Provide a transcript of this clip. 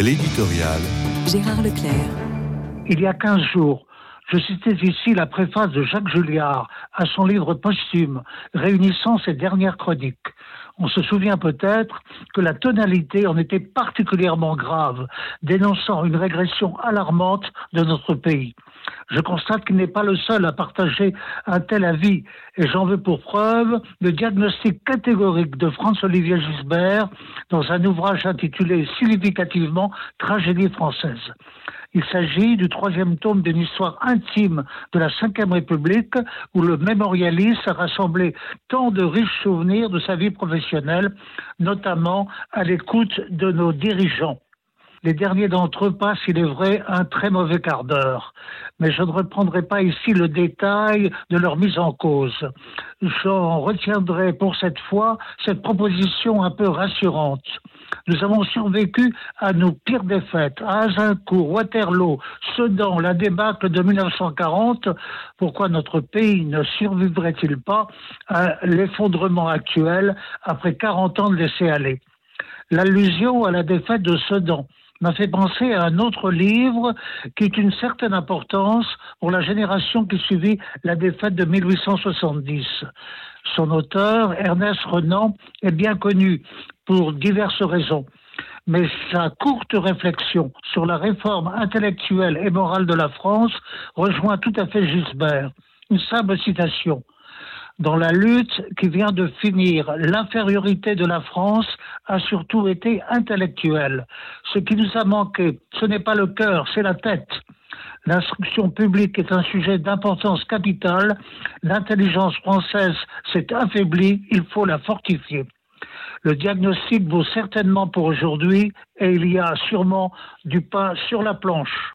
L'éditorial. Gérard Leclerc. Il y a 15 jours, je citais ici la préface de Jacques Julliard à son livre posthume réunissant ses dernières chroniques. On se souvient peut-être que la tonalité en était particulièrement grave, dénonçant une régression alarmante de notre pays. Je constate qu'il n'est pas le seul à partager un tel avis et j'en veux pour preuve le diagnostic catégorique de François-Olivier Gisbert dans un ouvrage intitulé significativement Tragédie française. Il s'agit du troisième tome d'une histoire intime de la Ve République où le mémorialiste a rassemblé tant de riches souvenirs de sa vie professionnelle, notamment à l'écoute de nos dirigeants. Les derniers d'entre eux passent, il est vrai, un très mauvais quart d'heure. Mais je ne reprendrai pas ici le détail de leur mise en cause. J'en retiendrai pour cette fois cette proposition un peu rassurante. Nous avons survécu à nos pires défaites, à Azincourt, Waterloo, Sedan, la débâcle de 1940. Pourquoi notre pays ne survivrait-il pas à l'effondrement actuel après 40 ans de laisser aller? L'allusion à la défaite de Sedan m'a fait penser à un autre livre qui est une certaine importance pour la génération qui suivit la défaite de 1870. Son auteur, Ernest Renan, est bien connu pour diverses raisons. Mais sa courte réflexion sur la réforme intellectuelle et morale de la France rejoint tout à fait Gisbert. Une simple citation dans la lutte qui vient de finir, l'infériorité de la France a surtout été intellectuelle. Ce qui nous a manqué, ce n'est pas le cœur, c'est la tête. L'instruction publique est un sujet d'importance capitale. L'intelligence française s'est affaiblie, il faut la fortifier. Le diagnostic vaut certainement pour aujourd'hui et il y a sûrement du pain sur la planche.